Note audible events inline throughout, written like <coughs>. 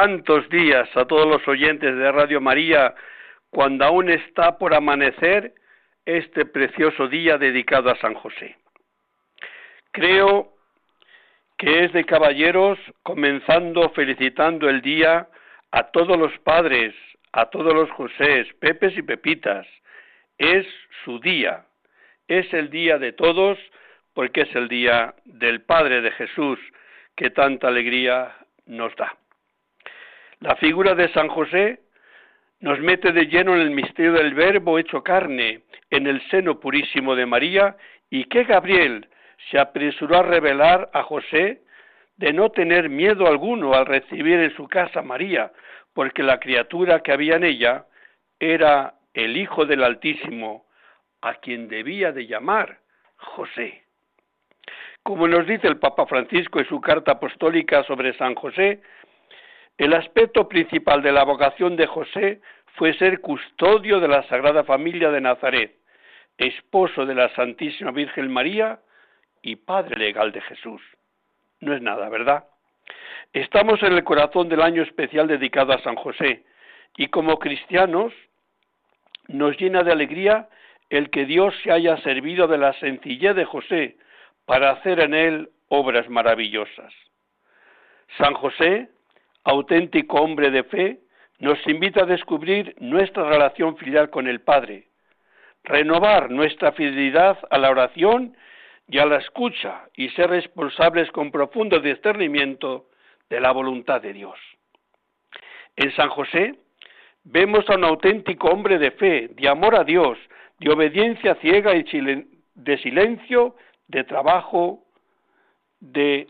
Santos días a todos los oyentes de Radio María, cuando aún está por amanecer este precioso día dedicado a San José. Creo que es de caballeros comenzando felicitando el día a todos los padres, a todos los Josés, Pepes y Pepitas. Es su día, es el día de todos porque es el día del Padre de Jesús que tanta alegría nos da. La figura de San José nos mete de lleno en el misterio del Verbo hecho carne en el seno purísimo de María y que Gabriel se apresuró a revelar a José de no tener miedo alguno al recibir en su casa a María, porque la criatura que había en ella era el Hijo del Altísimo, a quien debía de llamar José. Como nos dice el Papa Francisco en su carta apostólica sobre San José, el aspecto principal de la vocación de José fue ser custodio de la Sagrada Familia de Nazaret, esposo de la Santísima Virgen María y padre legal de Jesús. No es nada, ¿verdad? Estamos en el corazón del año especial dedicado a San José y como cristianos nos llena de alegría el que Dios se haya servido de la sencillez de José para hacer en él obras maravillosas. San José auténtico hombre de fe, nos invita a descubrir nuestra relación filial con el Padre, renovar nuestra fidelidad a la oración y a la escucha y ser responsables con profundo discernimiento de la voluntad de Dios. En San José vemos a un auténtico hombre de fe, de amor a Dios, de obediencia ciega y de silencio, de trabajo, de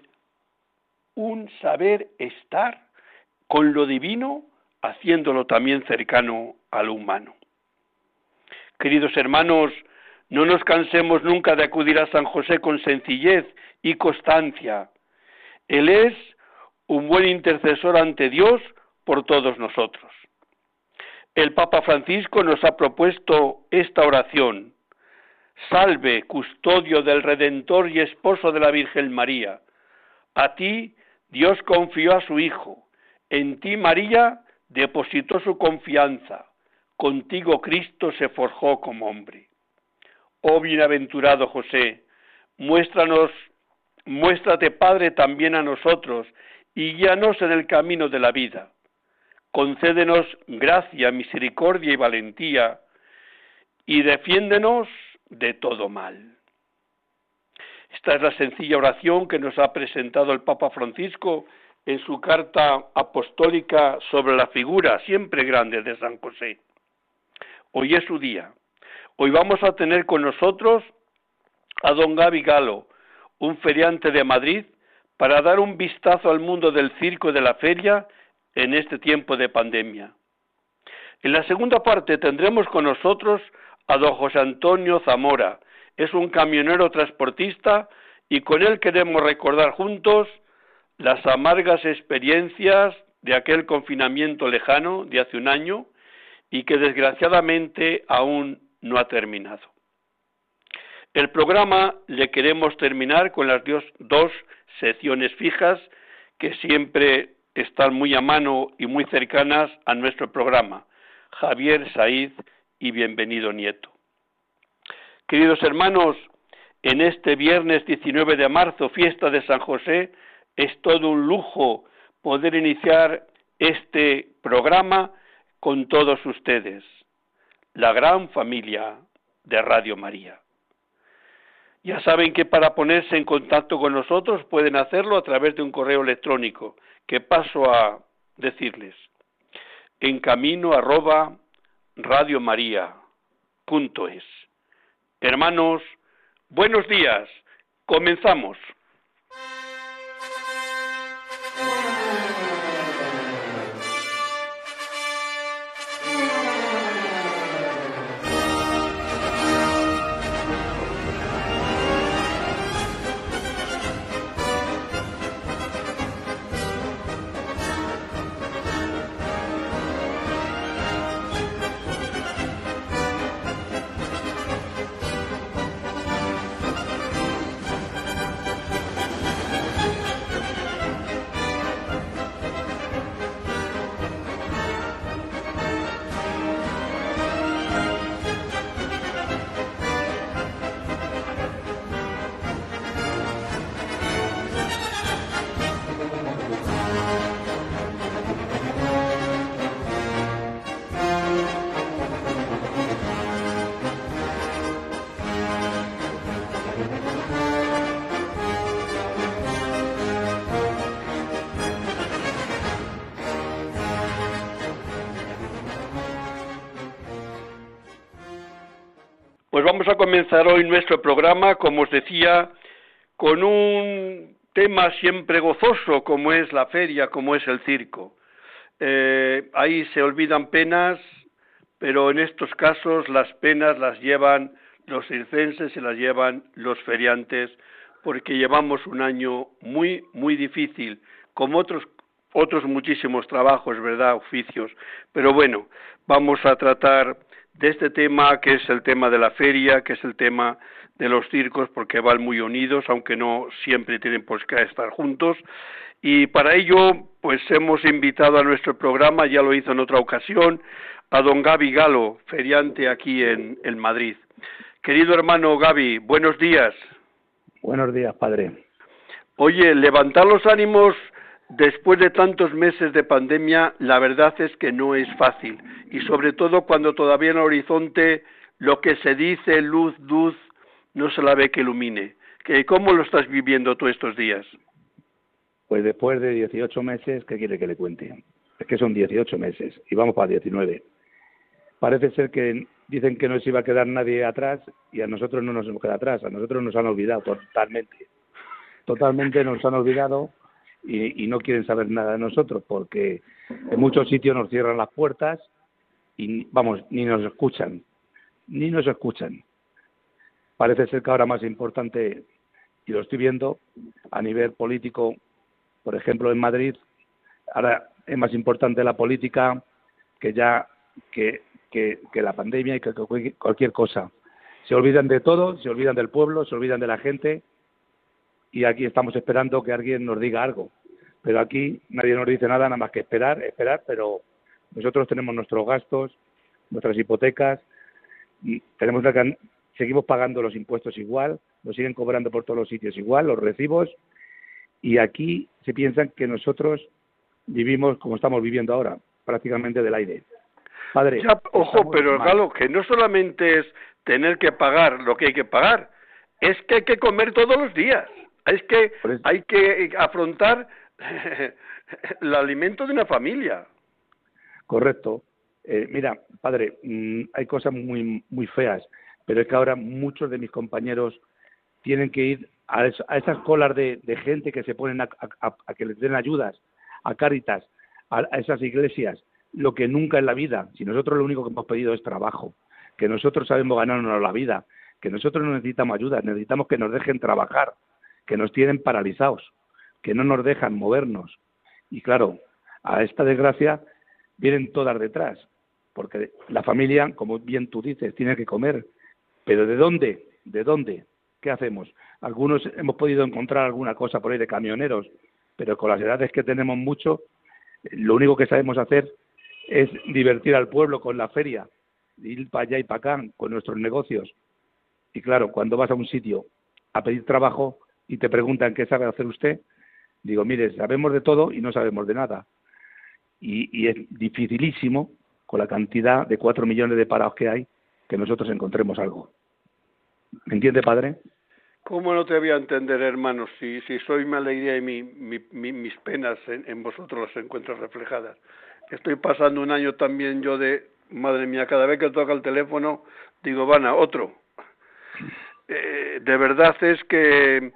un saber estar con lo divino, haciéndolo también cercano a lo humano. Queridos hermanos, no nos cansemos nunca de acudir a San José con sencillez y constancia. Él es un buen intercesor ante Dios por todos nosotros. El Papa Francisco nos ha propuesto esta oración. Salve, custodio del Redentor y esposo de la Virgen María. A ti Dios confió a su Hijo en ti, María, depositó su confianza. Contigo Cristo se forjó como hombre. Oh bienaventurado José, muéstranos, muéstrate Padre también a nosotros y guíanos en el camino de la vida. Concédenos gracia, misericordia y valentía y defiéndenos de todo mal. Esta es la sencilla oración que nos ha presentado el Papa Francisco en su carta apostólica sobre la figura siempre grande de San José. Hoy es su día. Hoy vamos a tener con nosotros a don Gaby Galo, un feriante de Madrid, para dar un vistazo al mundo del circo y de la feria en este tiempo de pandemia. En la segunda parte tendremos con nosotros a don José Antonio Zamora. Es un camionero transportista y con él queremos recordar juntos las amargas experiencias de aquel confinamiento lejano de hace un año y que desgraciadamente aún no ha terminado. El programa le queremos terminar con las dos secciones fijas que siempre están muy a mano y muy cercanas a nuestro programa. Javier Saiz y bienvenido Nieto. Queridos hermanos, en este viernes 19 de marzo, fiesta de San José, es todo un lujo poder iniciar este programa con todos ustedes, la gran familia de Radio María. Ya saben que para ponerse en contacto con nosotros pueden hacerlo a través de un correo electrónico que paso a decirles en camino arroba radiomaria.es. Hermanos, buenos días. Comenzamos. Pues vamos a comenzar hoy nuestro programa, como os decía, con un tema siempre gozoso como es la feria, como es el circo. Eh, ahí se olvidan penas, pero en estos casos las penas las llevan los circenses y las llevan los feriantes, porque llevamos un año muy, muy difícil, como otros, otros muchísimos trabajos, ¿verdad?, oficios. Pero bueno, vamos a tratar de este tema que es el tema de la feria, que es el tema de los circos, porque van muy unidos, aunque no siempre tienen pues que estar juntos. Y para ello, pues hemos invitado a nuestro programa, ya lo hizo en otra ocasión, a don Gaby Galo, feriante aquí en, en Madrid. Querido hermano Gaby, buenos días. Buenos días, padre. Oye, levantar los ánimos después de tantos meses de pandemia, la verdad es que no es fácil. Y sobre todo cuando todavía en el horizonte lo que se dice luz, luz, no se la ve que ilumine. ¿Cómo lo estás viviendo tú estos días? Pues después de 18 meses, ¿qué quiere que le cuente? Es que son 18 meses y vamos para 19. Parece ser que dicen que no se iba a quedar nadie atrás y a nosotros no nos hemos quedado atrás, a nosotros nos han olvidado totalmente. Totalmente nos han olvidado y, no quieren saber nada de nosotros porque en muchos sitios nos cierran las puertas y vamos, ni nos escuchan, ni nos escuchan. Parece ser que ahora más importante, y lo estoy viendo a nivel político, por ejemplo en Madrid, ahora es más importante la política que ya que, que la pandemia y que cualquier cosa. Se olvidan de todo, se olvidan del pueblo, se olvidan de la gente y aquí estamos esperando que alguien nos diga algo. Pero aquí nadie nos dice nada, nada más que esperar, esperar, pero nosotros tenemos nuestros gastos, nuestras hipotecas, y tenemos seguimos pagando los impuestos igual, nos siguen cobrando por todos los sitios igual, los recibos, y aquí se piensan que nosotros vivimos como estamos viviendo ahora, prácticamente del aire. Padre, ojo, pero Galo, que no solamente es tener que pagar lo que hay que pagar, es que hay que comer todos los días. Es que hay que afrontar <laughs> el alimento de una familia. Correcto. Eh, mira, padre, mm, hay cosas muy, muy feas, pero es que ahora muchos de mis compañeros tienen que ir a, esas colas de, gente que se ponen a, que les den ayudas, a Cáritas, a, esas iglesias, lo que nunca en la vida, si nosotros lo único que hemos pedido es trabajo, que nosotros sabemos ganarnos la vida, que nosotros no necesitamos ayuda, necesitamos que nos dejen trabajar, que nos tienen paralizados, que no nos dejan movernos. Y claro, a esta desgracia vienen todas detrás, porque la familia, como bien tú dices, tiene que comer. Pero ¿de dónde? ¿De dónde? ¿Qué hacemos? Algunos hemos podido encontrar alguna cosa por ahí de camioneros, pero con las edades que tenemos mucho, lo único que sabemos hacer es divertir al pueblo con la feria, ir para allá y para acá con nuestros negocios. Y claro, cuando vas a un sitio a pedir trabajo, y te preguntan qué sabe hacer usted, digo, mire, sabemos de todo y no sabemos de nada. Y, es dificilísimo, con la cantidad de cuatro millones de parados que hay, que nosotros encontremos algo. ¿Me entiende, padre? ¿Cómo no te voy a entender, hermano, si, si soy mi alegría y mi, mis penas en, vosotros las encuentro reflejadas? Estoy pasando un año también yo de, madre mía, cada vez que toca el teléfono, digo, van a otro. Eh, de verdad es que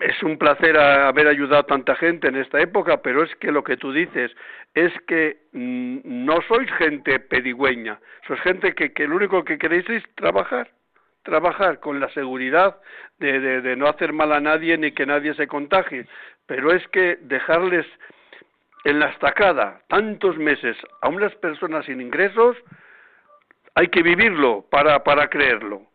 es un placer haber ayudado a tanta gente en esta época, pero es que lo que tú dices es que mm, no sois gente pedigüeña, sois gente que, que lo único que queréis es trabajar, trabajar con la seguridad de, de, de no hacer mal a nadie ni que nadie se contagie, pero es que dejarles en la estacada tantos meses a unas personas sin ingresos, hay que vivirlo para, para creerlo.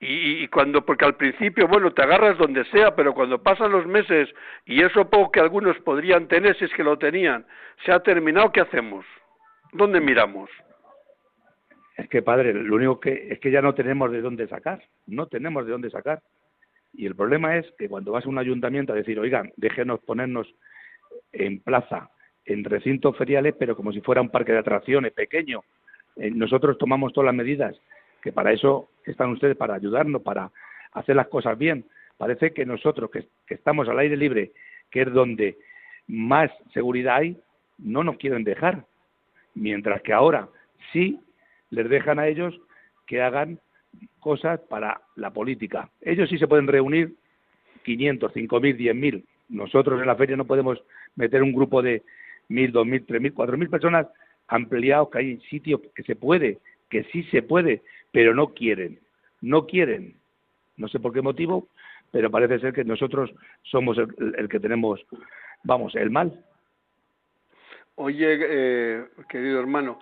Y, cuando, porque al principio, bueno, te agarras donde sea, pero cuando pasan los meses y eso poco que algunos podrían tener, si es que lo tenían, se ha terminado, ¿qué hacemos? ¿Dónde miramos? Es que, padre, lo único que es que ya no tenemos de dónde sacar, no tenemos de dónde sacar. Y el problema es que cuando vas a un ayuntamiento a decir, oigan, déjenos ponernos en plaza, en recintos feriales, pero como si fuera un parque de atracciones pequeño, eh, nosotros tomamos todas las medidas que para eso están ustedes, para ayudarnos, para hacer las cosas bien. Parece que nosotros, que, estamos al aire libre, que es donde más seguridad hay, no nos quieren dejar. Mientras que ahora sí les dejan a ellos que hagan cosas para la política. Ellos sí se pueden reunir 500, 5.000, 10.000. Nosotros en la feria no podemos meter un grupo de 1.000, 2.000, 3.000, 4.000 personas ampliados que hay sitios que se puede, que sí se puede, pero no quieren, no quieren. No sé por qué motivo, pero parece ser que nosotros somos el, que tenemos, vamos, el mal. Oye, eh, querido hermano,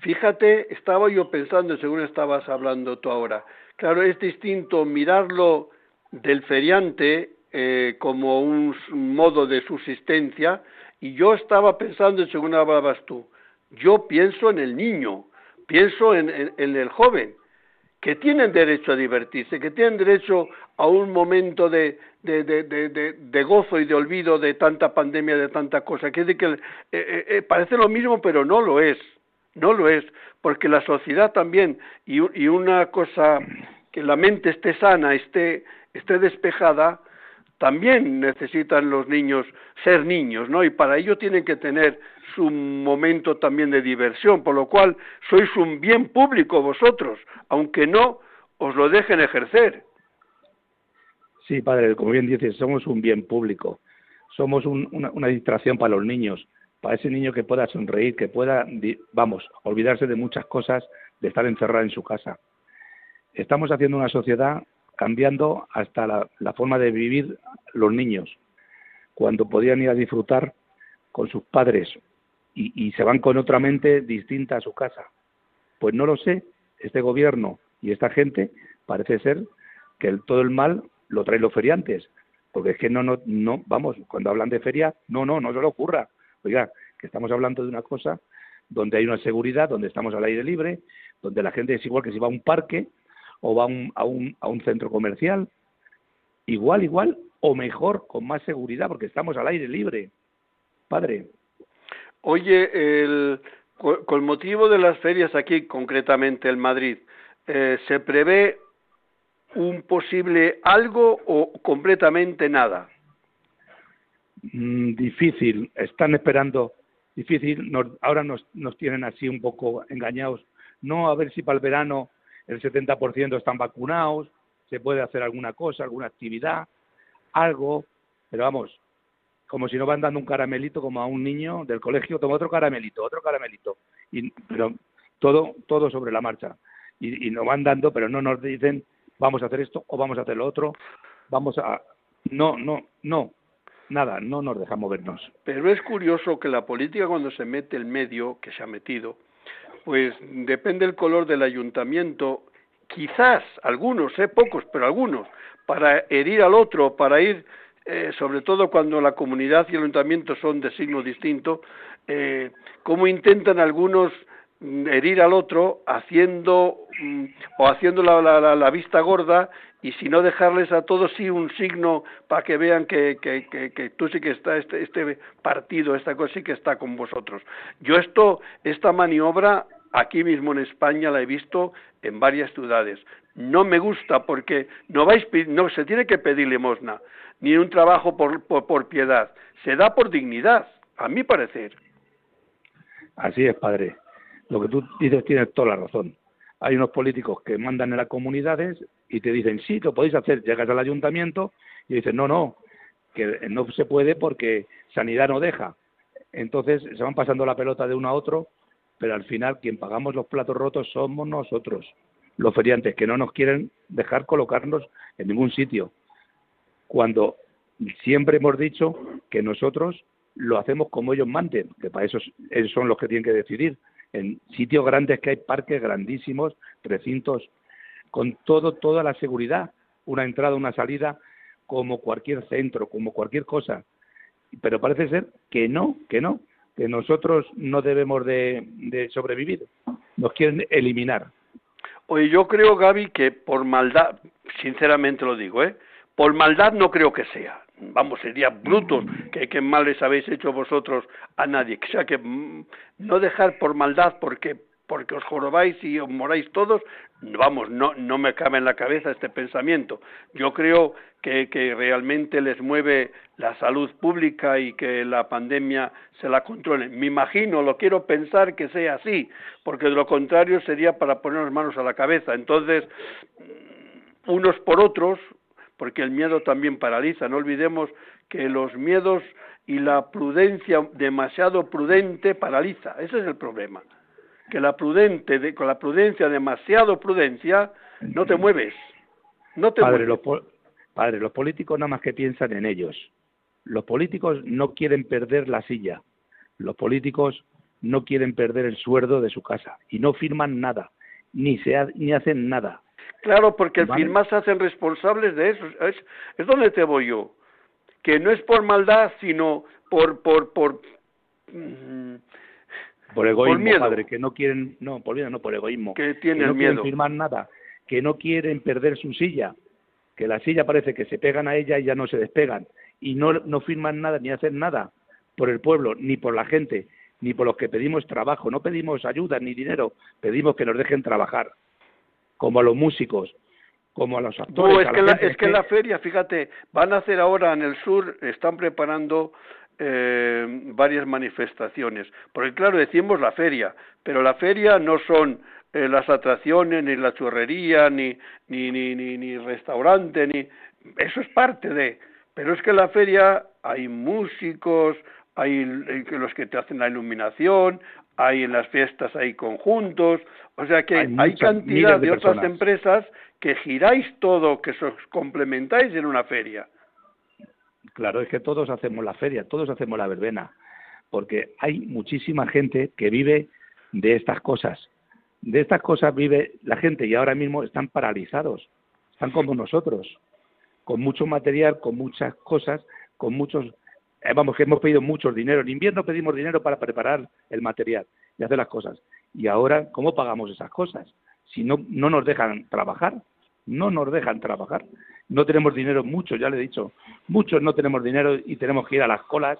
fíjate, estaba yo pensando, según estabas hablando tú ahora, claro, es distinto mirarlo del feriante eh, como un modo de subsistencia, y yo estaba pensando, según hablabas tú, yo pienso en el niño, pienso en, el joven, que tienen derecho a divertirse, que tienen derecho a un momento de, de, gozo y de olvido de tanta pandemia, de tanta cosa. Que eh, eh, eh, parece lo mismo, pero no lo es. No lo es, porque la sociedad también, y, y una cosa, que la mente esté sana, esté, esté despejada, también necesitan los niños ser niños, ¿no? Y para ello tienen que tener su momento también de diversión, por lo cual sois un bien público vosotros, aunque no os lo dejen ejercer. Sí, padre, como bien dices, somos un bien público, somos una, una, distracción para los niños, para ese niño que pueda sonreír, que pueda, vamos, olvidarse de muchas cosas, de estar encerrado en su casa. Estamos haciendo una sociedad cambiando hasta la, forma de vivir los niños, cuando podían ir a disfrutar con sus padres y, se van con otra mente distinta a su casa. Pues no lo sé, este gobierno y esta gente parece ser que todo el mal lo traen los feriantes, porque es que no, no, no, vamos, cuando hablan de feria, no, no, no se lo ocurra. Oiga, que estamos hablando de una cosa donde hay una seguridad, donde estamos al aire libre, donde la gente es igual que si va a un parque, o va a un, a un, a un centro comercial, igual, igual o mejor, con más seguridad, porque estamos al aire libre. Padre. Oye, el, con motivo de las ferias aquí, concretamente en Madrid, eh, ¿se prevé un posible algo o completamente nada? Mm, difícil, están esperando, difícil, ahora nos, nos tienen así un poco engañados. No, a ver si para el verano el 70% están vacunados, se puede hacer alguna cosa, alguna actividad, algo, pero vamos, como si no van dando un caramelito como a un niño del colegio, toma otro caramelito, otro caramelito, y, pero todo, todo sobre la marcha. Y, y nos van dando, pero no nos dicen vamos a hacer esto o vamos a hacer lo otro, vamos a... No, no, no, nada, no nos dejamos vernos. Pero es curioso que la política cuando se mete el medio que se ha metido, pues depende el color del ayuntamiento, quizás algunos, eh, pocos, pero algunos, para herir al otro, para ir, eh, sobre todo cuando la comunidad y el ayuntamiento son de signo distinto, eh, cómo intentan algunos mm, herir al otro haciendo mm, o haciendo la, la, la, vista gorda y si no dejarles a todos sí un signo para que vean que, tú sí que está este, este partido, esta cosa sí que está con vosotros. Yo esto, esta maniobra aquí mismo en España la he visto en varias ciudades. No me gusta porque no vais no se tiene que pedir limosna ni un trabajo por, por, piedad, se da por dignidad, a mi parecer. Así es, padre. Lo que tú dices tienes toda la razón. Hay unos políticos que mandan en las comunidades y te dicen, sí, lo podéis hacer. Llegas al ayuntamiento y dicen, no, no, que no se puede porque sanidad no deja. Entonces se van pasando la pelota de uno a otro pero al final quien pagamos los platos rotos somos nosotros, los feriantes, que no nos quieren dejar colocarnos en ningún sitio. Cuando siempre hemos dicho que nosotros lo hacemos como ellos manden, que para eso son los que tienen que decidir. En sitios grandes que hay parques grandísimos, recintos, con todo, toda la seguridad, una entrada, una salida, como cualquier centro, como cualquier cosa. Pero parece ser que no, que no, que nosotros no debemos de, sobrevivir, nos quieren eliminar. Oye, yo creo, Gaby, que por maldad, sinceramente lo digo, ¿eh? por maldad no creo que sea. Vamos, sería brutos que, mal les habéis hecho vosotros a nadie. O sea, que mm, no dejar por maldad, porque porque os jorobáis y os moráis todos, vamos, no, no me cabe en la cabeza este pensamiento. Yo creo que, que realmente les mueve la salud pública y que la pandemia se la controle. Me imagino, lo quiero pensar que sea así, porque de lo contrario sería para ponernos manos a la cabeza. Entonces, unos por otros, porque el miedo también paraliza. No olvidemos que los miedos y la prudencia demasiado prudente paraliza. Ese es el problema. Que la prudente, con la prudencia, demasiado prudencia, no te mueves. No te padre, mueves. Los, padre, los políticos nada más que piensan en ellos. Los políticos no quieren perder la silla. Los políticos no quieren perder el sueldo de su casa y no firman nada, ni, se ni hacen nada. Claro, porque al fin más se hacen responsables de eso. Es, es donde te voy yo que no es por maldad, sino por por por mm, por egoísmo, miedo. padre, que no quieren, no, por miedo, no por egoísmo, que tienen que no miedo. quieren firmar nada, que no quieren perder su silla, que la silla parece que se pegan a ella y ya no se despegan y no no firman nada ni hacen nada por el pueblo ni por la gente ni por los que pedimos trabajo, no pedimos ayuda ni dinero, pedimos que nos dejen trabajar, como a los músicos, como a los actores. No, es, que, la, es que, la feria, fíjate, van a hacer ahora en el sur, están preparando eh, varias manifestaciones. Porque claro, decimos la feria, pero la feria no son eh, las atracciones, ni la churrería, ni, ni, ni, ni, ni restaurante, ni... Eso es parte de... Pero es que en la feria hay músicos, hay los que te hacen la iluminación, hay en las fiestas hay conjuntos, o sea que hay, hay cantidad de, de otras empresas que giráis todo, que os complementáis en una feria. Claro, es que todos hacemos la feria, todos hacemos la verbena, porque hay muchísima gente que vive de estas cosas. De estas cosas vive la gente y ahora mismo están paralizados, están como nosotros, con mucho material, con muchas cosas, con muchos, eh, vamos, que hemos pedido mucho dinero. En invierno pedimos dinero para preparar el material y hacer las cosas. Y ahora, ¿cómo pagamos esas cosas? Si no, no nos dejan trabajar no nos dejan trabajar. No tenemos dinero, muchos, ya le he dicho, muchos no tenemos dinero y tenemos que ir a las colas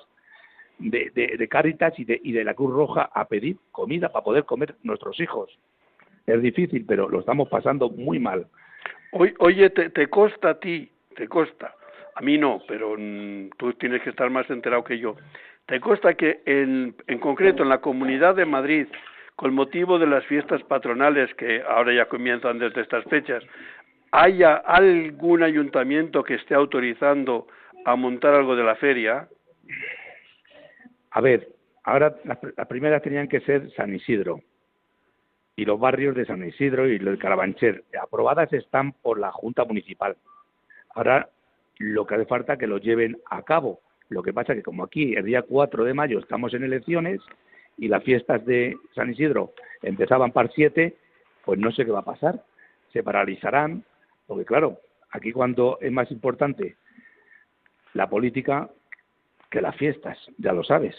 de, de, de Cáritas y de, y de la Cruz Roja a pedir comida para poder comer nuestros hijos. Es difícil, pero lo estamos pasando muy mal. Oye, te, te costa a ti, te costa. A mí no, pero mm, tú tienes que estar más enterado que yo. Te consta que en, en concreto en la Comunidad de Madrid, con motivo de las fiestas patronales que ahora ya comienzan desde estas fechas, haya algún ayuntamiento que esté autorizando a montar algo de la feria? A ver, ahora las, primeras tenían que ser San Isidro y los barrios de San Isidro y los de Carabanchel. Aprobadas están por la Junta Municipal. Ahora lo que hace falta es que lo lleven a cabo. Lo que pasa es que como aquí el día 4 de mayo estamos en elecciones y las fiestas de San Isidro empezaban para 7, pues no sé qué va a pasar. Se paralizarán, porque claro, aquí cuando es más importante la política que las fiestas, ya lo sabes.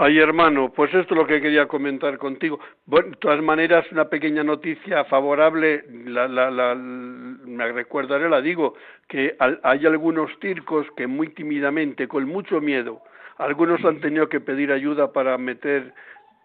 Ay, hermano, pues esto es lo que quería comentar contigo. Bueno, de todas maneras, una pequeña noticia favorable, la, la, la, me recordaré, la digo, que hay algunos circos que muy tímidamente, con mucho miedo, algunos han tenido que pedir ayuda para meter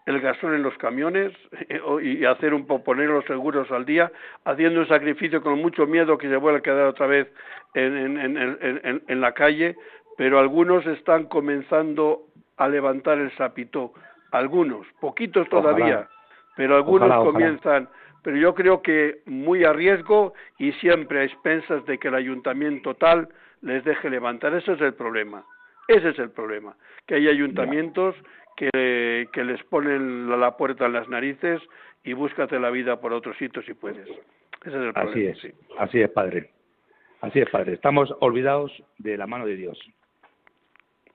el gasón en los camiones <laughs> eh, y hacer un poner los seguros al día, haciendo un sacrificio con mucho miedo que se vuelva a quedar otra vez en, en, en, en la calle, pero algunos están comenzando a levantar el sapito, algunos, poquitos todavía, pero algunos comienzan, pero yo creo que muy a riesgo y siempre a expensas de que el ayuntamiento tal les deje levantar, ese es el problema, ese es el problema, que hay ayuntamientos que, que les ponen la puerta en las narices y búscate la vida por otro sitio si puedes. Ese es el problema. Así es, así es, padre. Así es, padre. Estamos olvidados de la mano de Dios.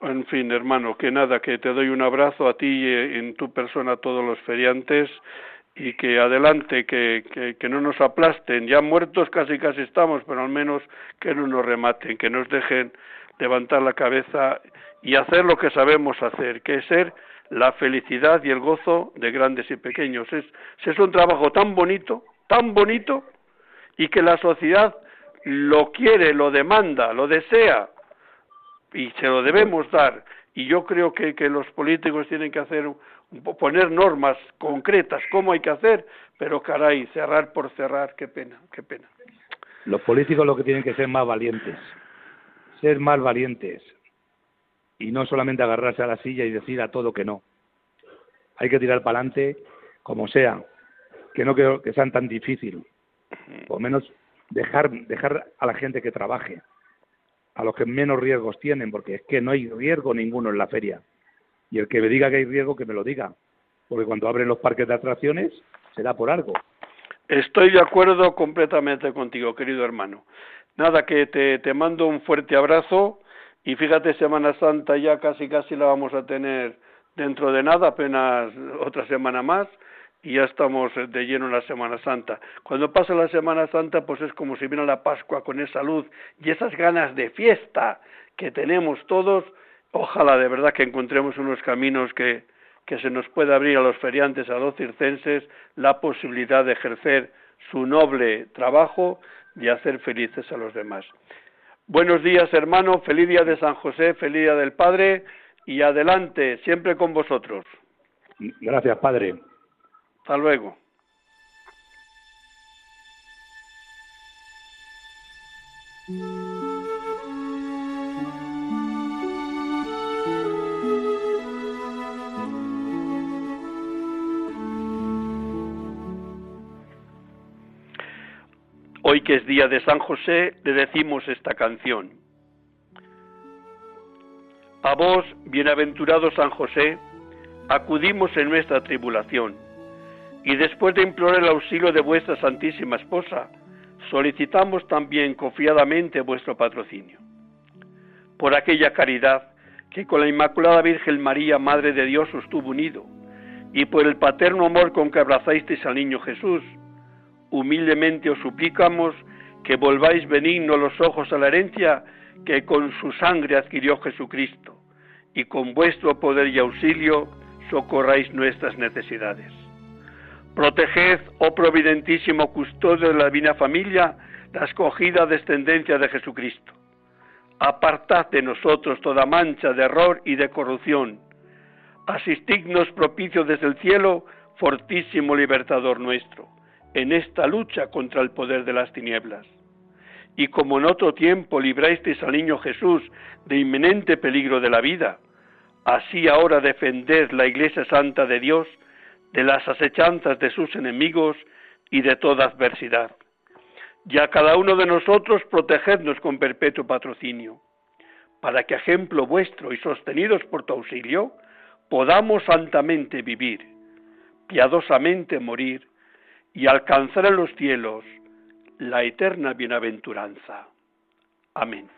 En fin, hermano, que nada, que te doy un abrazo a ti y en tu persona a todos los feriantes y que adelante, que, que, que, no nos aplasten. Ya muertos casi casi estamos, pero al menos que no nos rematen, que nos dejen levantar la cabeza y hacer lo que sabemos hacer, que es ser la felicidad y el gozo de grandes y pequeños. Es, un trabajo tan bonito, tan bonito, y que la sociedad lo quiere, lo demanda, lo desea, y se lo debemos dar. y yo creo que, que los políticos tienen que hacer poner normas concretas cómo hay que hacer pero caray cerrar por cerrar qué pena qué pena los políticos lo que tienen que ser más valientes ser más valientes y no solamente agarrarse a la silla y decir a todo que no hay que tirar para adelante como sea que no creo que sean tan difícil por menos dejar dejar a la gente que trabaje a los que menos riesgos tienen, porque es que no hay riesgo ninguno en la feria. Y el que me diga que hay riesgo, que me lo diga, porque cuando abren los parques de atracciones, será por algo. Estoy de acuerdo completamente contigo, querido hermano. Nada, que te, te mando un fuerte abrazo y fíjate, Semana Santa ya casi casi la vamos a tener dentro de nada, apenas otra semana más y ya estamos de lleno en la Semana Santa. Cuando pasa la Semana Santa, pues es como si viene la Pascua con esa luz y esas ganas de fiesta que tenemos todos. Ojalá de verdad que encontremos unos caminos que, que se nos pueda abrir a los feriantes, a los circenses, la posibilidad de ejercer su noble trabajo y hacer felices a los demás. Buenos días, hermano. Feliz día de San José, feliz día del Padre y adelante, siempre con vosotros. Gracias, Padre. Hasta luego. Hoy que es día de San José, le decimos esta canción. A vos, bienaventurado San José, acudimos en nuestra tribulación y después de implorar el auxilio de vuestra Santísima Esposa, solicitamos también confiadamente vuestro patrocinio. Por aquella caridad que con la Inmaculada Virgen María, Madre de Dios, os tuvo unido, y por el paterno amor con que abrazasteis al niño Jesús, humildemente os suplicamos que volváis benignos los ojos a la herencia que con su sangre adquirió Jesucristo, y con vuestro poder y auxilio socorráis nuestras necesidades. Proteged, oh providentísimo custodio de la divina familia, la escogida descendencia de Jesucristo. Apartad de nosotros toda mancha de error y de corrupción. Asistidnos propicio desde el cielo, fortísimo libertador nuestro, en esta lucha contra el poder de las tinieblas. Y como en otro tiempo librasteis al niño Jesús de inminente peligro de la vida, así ahora defended la Iglesia Santa de Dios, de las asechanzas de sus enemigos y de toda adversidad. Y a cada uno de nosotros protegednos con perpetuo patrocinio, para que, ejemplo vuestro y sostenidos por tu auxilio, podamos santamente vivir, piadosamente morir y alcanzar en los cielos la eterna bienaventuranza. Amén.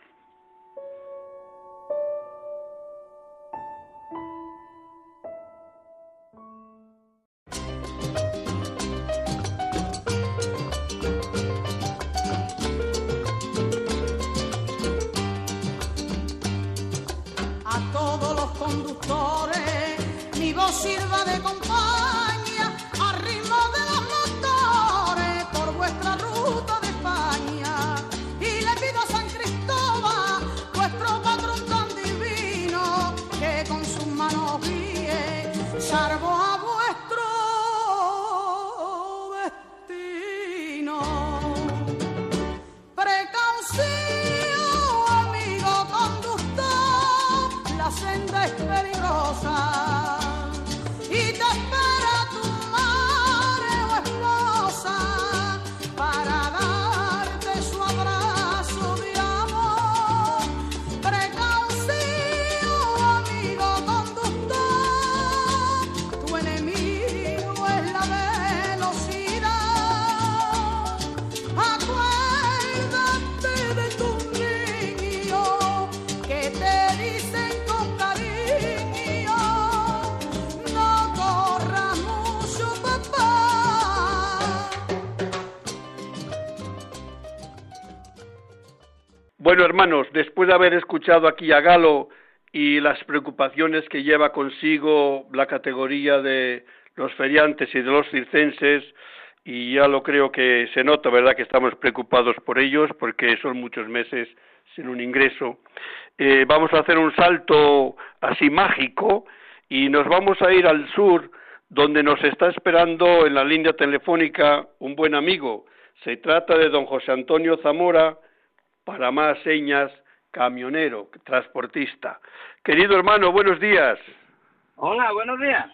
Bueno, hermanos, después de haber escuchado aquí a Galo y las preocupaciones que lleva consigo la categoría de los feriantes y de los circenses, y ya lo creo que se nota, ¿verdad?, que estamos preocupados por ellos porque son muchos meses sin un ingreso. Eh, vamos a hacer un salto así mágico y nos vamos a ir al sur, donde nos está esperando en la línea telefónica un buen amigo. Se trata de don José Antonio Zamora, para más señas, camionero, transportista. Querido hermano, buenos días. Hola, buenos días.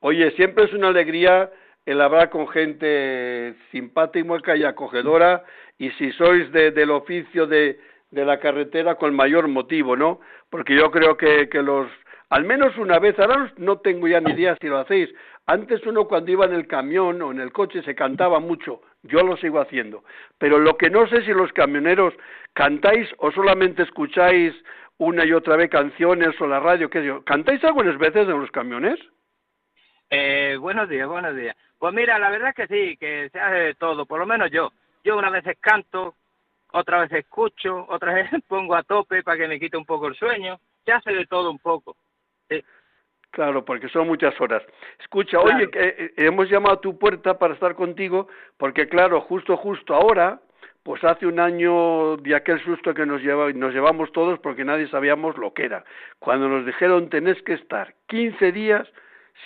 Oye, siempre es una alegría el hablar con gente simpática y acogedora y si sois del oficio de, de la carretera con mayor motivo, ¿no? Porque yo creo que, que los, al menos una vez, ahora no tengo ya ni idea si lo hacéis, antes uno cuando iba en el camión o en el coche se cantaba mucho, yo lo sigo haciendo, pero lo que no sé si los camioneros cantáis o solamente escucháis una y otra vez canciones o la radio, qué sé yo, ¿cantáis algunas veces en los camiones? Eh, buenos días, buenos días. Pues mira, la verdad es que sí, que se hace de todo, por lo menos yo. Yo una vez canto, otra vez escucho, otra vez <laughs> pongo a tope para que me quite un poco el sueño, se hace de todo un poco. Sí. Claro, porque son muchas horas. Escucha, oye, que eh, hemos llamado a tu puerta para estar contigo, porque claro, justo, justo ahora, pues hace un año de aquel susto que nos, lleva, nos llevamos todos porque nadie sabíamos lo que era. Cuando nos dijeron tenés que estar 15 días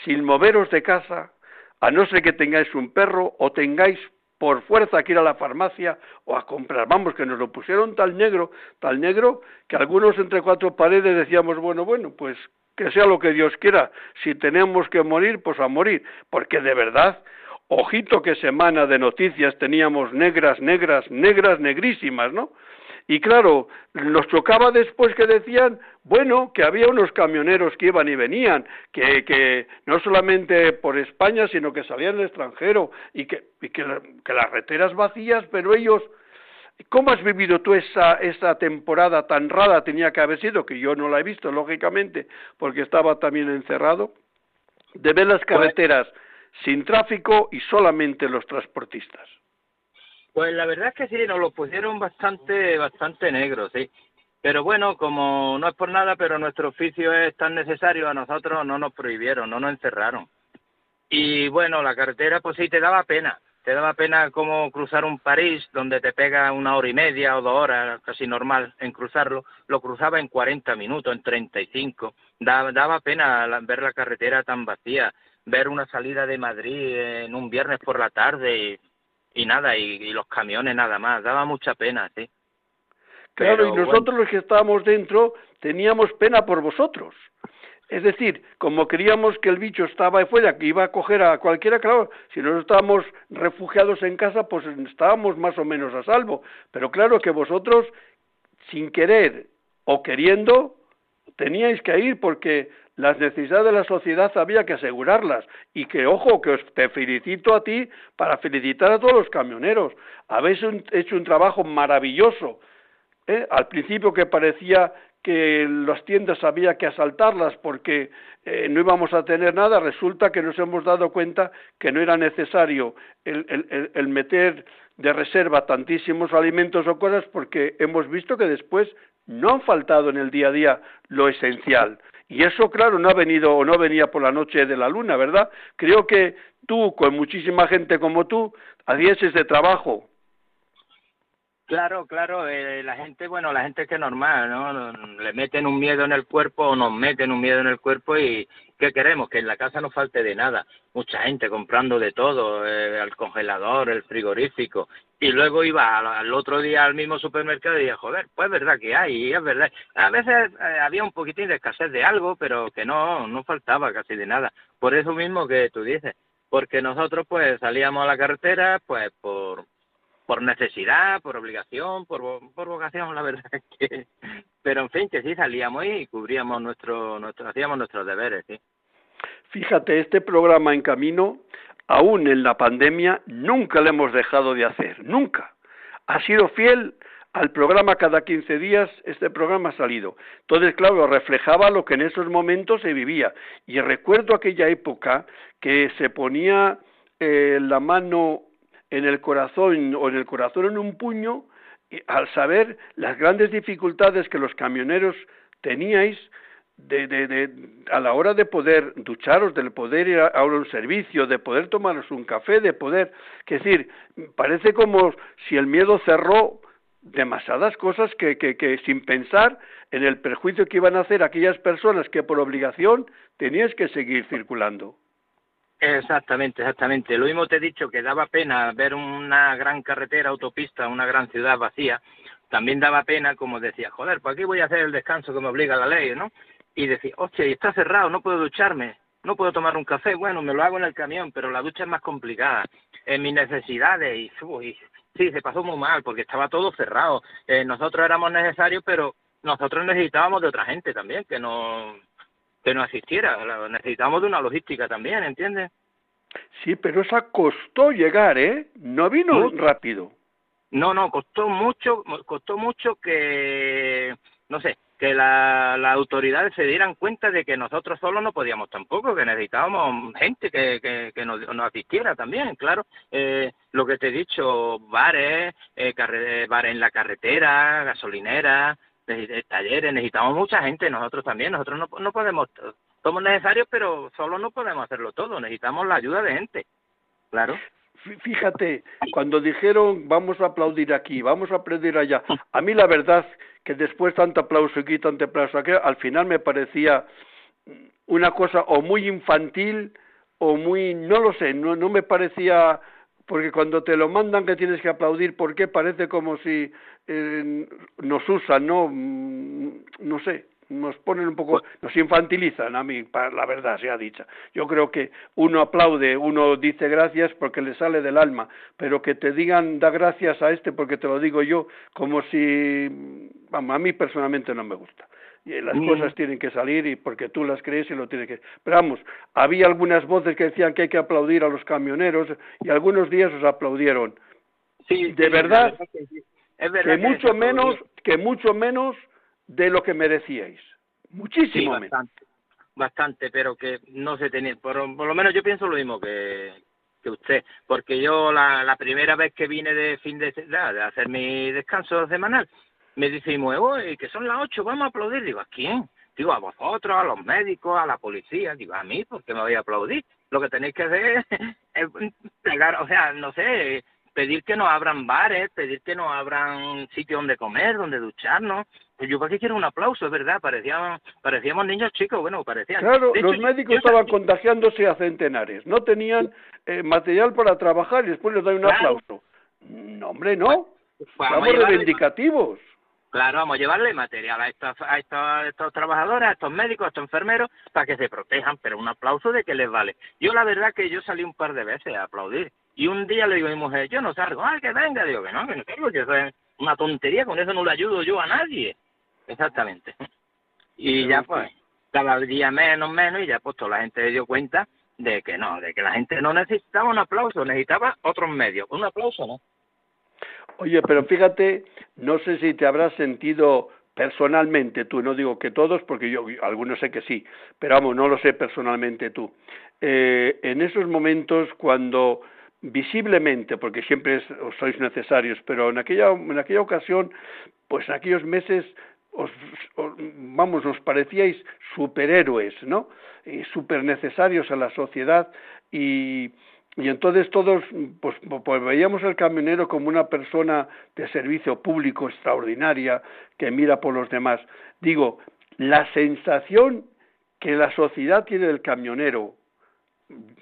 sin moveros de casa, a no ser que tengáis un perro o tengáis por fuerza que ir a la farmacia o a comprar. Vamos, que nos lo pusieron tal negro, tal negro, que algunos entre cuatro paredes decíamos, bueno, bueno, pues que sea lo que Dios quiera. Si tenemos que morir, pues a morir. Porque de verdad, ojito que semana de noticias teníamos negras, negras, negras, negrísimas, ¿no? Y claro, nos chocaba después que decían, bueno, que había unos camioneros que iban y venían, que, que no solamente por España, sino que salían del extranjero y que, y que, que las reteras vacías, pero ellos ¿Cómo has vivido tú esa, esa temporada tan rara tenía que haber sido, que yo no la he visto, lógicamente, porque estaba también encerrado, de ver las carreteras sin tráfico y solamente los transportistas? Pues la verdad es que sí, nos lo pusieron bastante, bastante negro, sí. Pero bueno, como no es por nada, pero nuestro oficio es tan necesario, a nosotros no nos prohibieron, no nos encerraron. Y bueno, la carretera pues sí te daba pena, te daba pena como cruzar un París donde te pega una hora y media o dos horas, casi normal en cruzarlo, lo cruzaba en 40 minutos, en 35. Daba, daba pena ver la carretera tan vacía, ver una salida de Madrid en un viernes por la tarde y, nada, y, los camiones nada más, daba mucha pena, sí. Claro, y nosotros los que estábamos dentro teníamos pena por vosotros. Es decir, como creíamos que el bicho estaba fuera, que iba a coger a cualquiera, claro, si no estábamos refugiados en casa, pues estábamos más o menos a salvo. Pero claro que vosotros, sin querer o queriendo, teníais que ir porque las necesidades de la sociedad había que asegurarlas. Y que, ojo, que os, te felicito a ti para felicitar a todos los camioneros. Habéis hecho un trabajo maravilloso. ¿eh? Al principio que parecía que las tiendas había que asaltarlas porque eh, no íbamos a tener nada, resulta que nos hemos dado cuenta que no era necesario el, el, el, meter de reserva tantísimos alimentos o cosas porque hemos visto que después no han faltado en el día a día lo esencial. Y eso, claro, no ha venido o no venía por la noche de la luna, ¿verdad? Creo que tú, con muchísima gente como tú, hacías ese trabajo Claro, claro, eh, la gente, bueno, la gente que es normal, ¿no? Le meten un miedo en el cuerpo o nos meten un miedo en el cuerpo y ¿qué queremos? Que en la casa no falte de nada. Mucha gente comprando de todo, eh, el congelador, el frigorífico. Y luego iba al, otro día al mismo supermercado y decía, joder, pues es verdad que hay, es verdad. A veces eh, había un poquitín de escasez de algo, pero que no, no faltaba casi de nada. Por eso mismo que tú dices, porque nosotros pues salíamos a la carretera pues por por necesidad, por obligación, por, por vocación, la verdad que... Pero en fin, que sí salíamos y cubríamos nuestro, nuestro hacíamos nuestros deberes, sí. Fíjate, este programa en camino, aún en la pandemia, nunca lo hemos dejado de hacer, nunca. Ha sido fiel al programa cada 15 días, este programa ha salido. Entonces, claro, reflejaba lo que en esos momentos se vivía. Y recuerdo aquella época que se ponía eh, la mano en el corazón o en el corazón en un puño al saber las grandes dificultades que los camioneros teníais de, de, de, a la hora de poder ducharos, de poder ir a, un servicio, de poder tomaros un café, de poder, que decir, parece como si el miedo cerró demasiadas cosas que, que, que sin pensar en el perjuicio que iban a hacer aquellas personas que por obligación tenías que seguir circulando. Exactamente, exactamente. Lo mismo te he dicho que daba pena ver una gran carretera, autopista, una gran ciudad vacía. También daba pena, como decía, joder, pues aquí voy a hacer el descanso que me obliga la ley, ¿no? Y decir, hostia, y está cerrado, no puedo ducharme, no puedo tomar un café. Bueno, me lo hago en el camión, pero la ducha es más complicada. En mis necesidades, y, sí, se pasó muy mal porque estaba todo cerrado. Eh, nosotros éramos necesarios, pero nosotros necesitábamos de otra gente también, que no que no asistiera. Necesitamos de una logística también, ¿entiendes? Sí, pero esa costó llegar, ¿eh? No vino rápido. No, no, costó mucho, costó mucho que, no sé, que la, las autoridades se dieran cuenta de que nosotros solos no podíamos tampoco, que necesitábamos gente que, que, que nos, nos, asistiera también, claro. Eh, lo que te he dicho, bares, eh, bares en la carretera, gasolineras, talleres, necesitamos mucha gente, nosotros también, nosotros no, no podemos, somos necesarios, pero solo no podemos hacerlo todo, necesitamos la ayuda de gente, claro. Fíjate, cuando dijeron vamos a aplaudir aquí, vamos a aplaudir allá, a mí la verdad que después tanto aplauso aquí, tanto aplauso aquí, al final me parecía una cosa o muy infantil o muy, no lo sé, no, no me parecía porque cuando te lo mandan que tienes que aplaudir, ¿por qué parece como si eh, nos usan, no? Mm, no sé, nos ponen un poco, nos infantilizan a mí, para la verdad sea dicha. Yo creo que uno aplaude, uno dice gracias porque le sale del alma, pero que te digan da gracias a este porque te lo digo yo, como si, vamos, a mí personalmente no me gusta y las mm. cosas tienen que salir y porque tú las crees y lo tienes que pero vamos había algunas voces que decían que hay que aplaudir a los camioneros y algunos días os aplaudieron. Sí de verdad, es verdad que, mucho menos que mucho menos de lo que merecíais. Muchísimo sí, bastante, bastante pero que no se tenía por, por lo menos yo pienso lo mismo que que usted, porque yo la, la primera vez que vine de fin de, de hacer mi descanso semanal, me dice y que son las ocho, vamos a aplaudir. Digo, ¿a quién? Digo, a vosotros, a los médicos, a la policía. Digo, a mí, ¿por qué me voy a aplaudir? Lo que tenéis que hacer <laughs> es pegar, o sea, no sé, pedir que nos abran bares, pedir que nos abran sitios donde comer, donde ducharnos. Pues yo, ¿para qué quiero un aplauso? Es verdad, parecíamos, parecíamos niños chicos, bueno, parecían. Claro, los médicos estaban contagiándose a centenares, no tenían eh, material para trabajar y después les dan un aplauso. No, hombre, no. Estamos reivindicativos. Claro, vamos a llevarle material a estos, a estos, trabajadores, a estos médicos, a estos enfermeros, para que se protejan, pero un aplauso de que les vale. Yo la verdad que yo salí un par de veces a aplaudir, y un día le digo a mi mujer, yo no salgo, ay, que venga, digo que no, que no salgo, que eso es una tontería, con eso no le ayudo yo a nadie. Exactamente. Y ya pues, cada día menos, menos, y ya pues toda la gente se dio cuenta de que no, de que la gente no necesitaba un aplauso, necesitaba otros medios. Un aplauso, ¿no? Oye, pero fíjate, no sé si te habrás sentido personalmente tú, no digo que todos, porque yo algunos sé que sí, pero vamos, no lo sé personalmente tú. Eh, en esos momentos cuando visiblemente, porque siempre sois necesarios, pero en aquella, en aquella ocasión, pues en aquellos meses, os, vamos, os parecíais superhéroes, ¿no? Y super necesarios a la sociedad y, y entonces todos pues, pues, veíamos al camionero como una persona de servicio público extraordinaria que mira por los demás. Digo, la sensación que la sociedad tiene del camionero,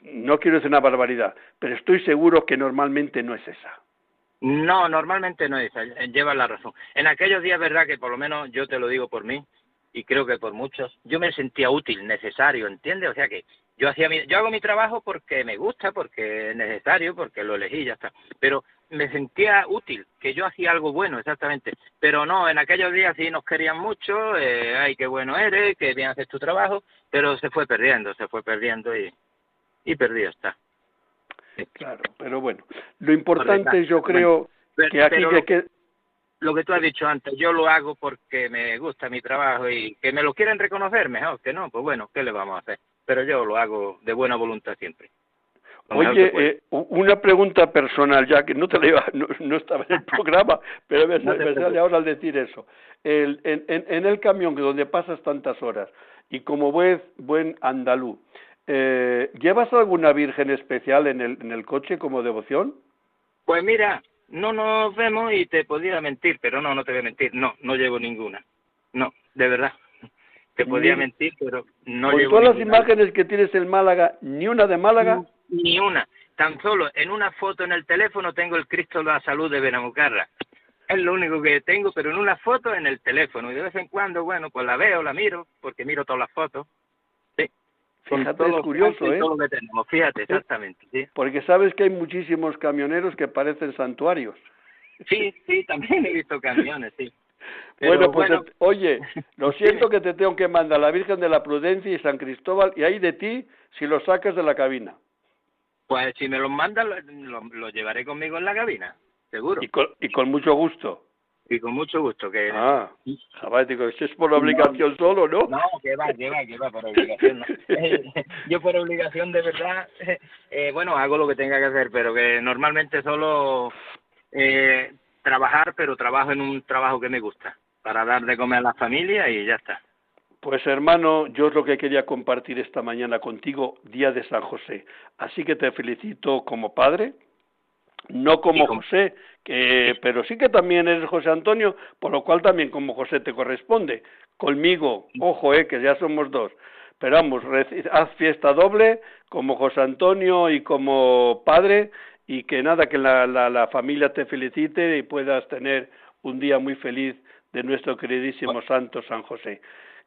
no quiero decir una barbaridad, pero estoy seguro que normalmente no es esa. No, normalmente no es esa, lleva la razón. En aquellos días, verdad que por lo menos yo te lo digo por mí, y creo que por muchos, yo me sentía útil, necesario, ¿entiendes? O sea que yo hacía mi, yo hago mi trabajo porque me gusta, porque es necesario, porque lo elegí, ya está. Pero me sentía útil, que yo hacía algo bueno, exactamente. Pero no, en aquellos días sí nos querían mucho, eh, ay, qué bueno eres, que bien haces tu trabajo, pero se fue perdiendo, se fue perdiendo y, y perdido está. Claro, pero bueno, lo importante yo creo que aquí que lo que tú has dicho antes, yo lo hago porque me gusta mi trabajo y que me lo quieren reconocer mejor que no, pues bueno, ¿qué le vamos a hacer? Pero yo lo hago de buena voluntad siempre. Oye, eh, una pregunta personal, ya que no te la no, estaba en el <laughs> programa, pero me, sale ahora al decir eso. El, en, en, el camión donde pasas tantas horas y como buen, buen andalú, eh, ¿llevas alguna virgen especial en el, en el coche como devoción? Pues mira, no nos vemos y te podía mentir, pero no, no te voy a mentir, no, no llevo ninguna. No, de verdad. Te podía mentir, pero no llevo todas las imágenes que tienes en Málaga, ni una de Málaga? Ni, una. Tan solo en una foto en el teléfono tengo el Cristo de la Salud de Benamucarra. Es lo único que tengo, pero en una foto en el teléfono. Y de vez en cuando, bueno, pues la veo, la miro, porque miro todas las fotos. Sí. Fíjate, es curioso, ¿eh? Todo lo que tenemos. Fíjate, exactamente. Sí. Porque sabes que hay muchísimos camioneros que parecen santuarios. Sí, sí, también he visto camiones, sí. Bueno, pues oye, lo <laughs> siento que te tengo que mandar la Virgen de la Prudencia y San Cristóbal y ahí de ti si lo sacas de la cabina. Pues si me los mandas, lo, llevaré conmigo en la cabina, seguro. Y con, y con mucho gusto. Y con mucho gusto. que Ah, sabático, eso es por obligación solo, ¿no? No, que va, que va, que va, por obligación. <laughs> <laughs> Yo por obligación de verdad, eh, bueno, hago lo que tenga que hacer, pero que normalmente solo eh, trabajar, pero trabajo en un trabajo que me gusta, para dar de comer a la familia y ya está. Pues hermano, yo es lo que quería compartir esta mañana contigo, día de San José. Así que te felicito como padre, no como José, que, pero sí que también eres José Antonio, por lo cual también como José te corresponde. Conmigo, ojo, eh, que ya somos dos. Pero vamos, haz fiesta doble como José Antonio y como padre y que nada, que la, la, la familia te felicite y puedas tener un día muy feliz de nuestro queridísimo Santo San José.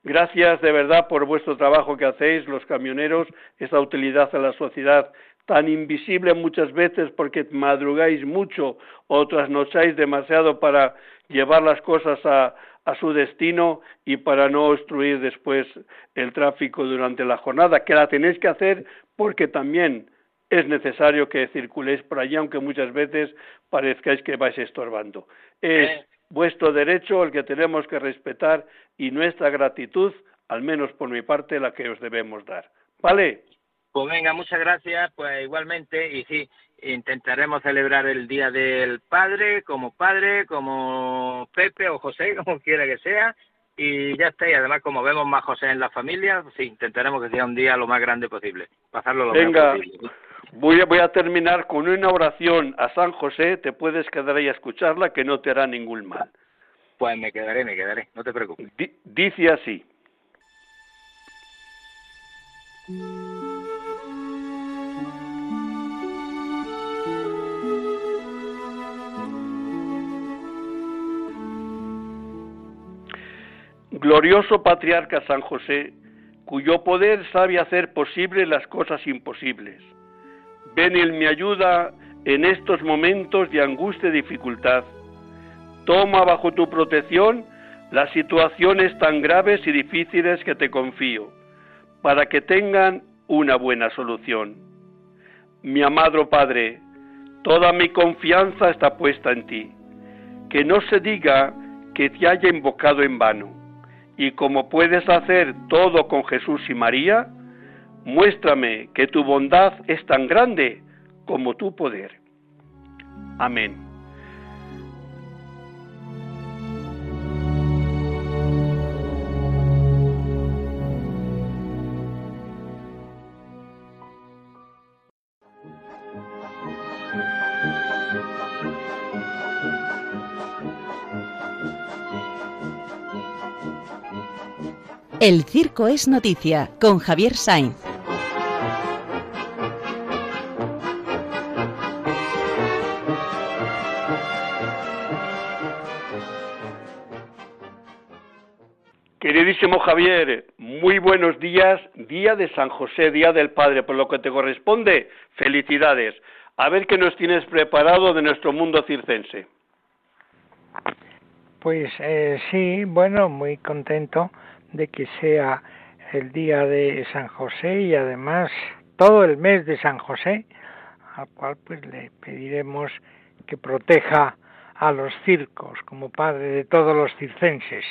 Gracias de verdad por vuestro trabajo que hacéis, los camioneros, esa utilidad a la sociedad tan invisible muchas veces porque madrugáis mucho o trasnocháis demasiado para llevar las cosas a, a su destino y para no obstruir después el tráfico durante la jornada, que la tenéis que hacer porque también es necesario que circuléis por allí, aunque muchas veces parezcáis que vais estorbando. Es eh. vuestro derecho el que tenemos que respetar y nuestra gratitud, al menos por mi parte, la que os debemos dar. ¿Vale? Pues venga, muchas gracias, pues igualmente, y sí, intentaremos celebrar el Día del Padre, como padre, como Pepe o José, <laughs> como quiera que sea, y ya está, y además como vemos más José en la familia, sí, intentaremos que sea un día lo más grande posible, pasarlo lo Venga. mejor posible. Voy a, voy a terminar con una oración a San José, te puedes quedar ahí a escucharla que no te hará ningún mal. Pues me quedaré, me quedaré, no te preocupes. dice así. Glorioso patriarca San José, cuyo poder sabe hacer posible las cosas imposibles Ven en mi ayuda en estos momentos de angustia y dificultad. Toma bajo tu protección las situaciones tan graves y difíciles que te confío, para que tengan una buena solución. Mi amado Padre, toda mi confianza está puesta en ti. Que no se diga que te haya invocado en vano. Y como puedes hacer todo con Jesús y María, Muéstrame que tu bondad es tan grande como tu poder. Amén. El circo es noticia con Javier Sainz. Queridísimo Javier, muy buenos días, día de San José, día del Padre, por lo que te corresponde, felicidades. A ver qué nos tienes preparado de nuestro mundo circense. Pues eh, sí, bueno, muy contento de que sea el día de San José y además todo el mes de San José, al cual pues le pediremos que proteja a los circos como padre de todos los circenses.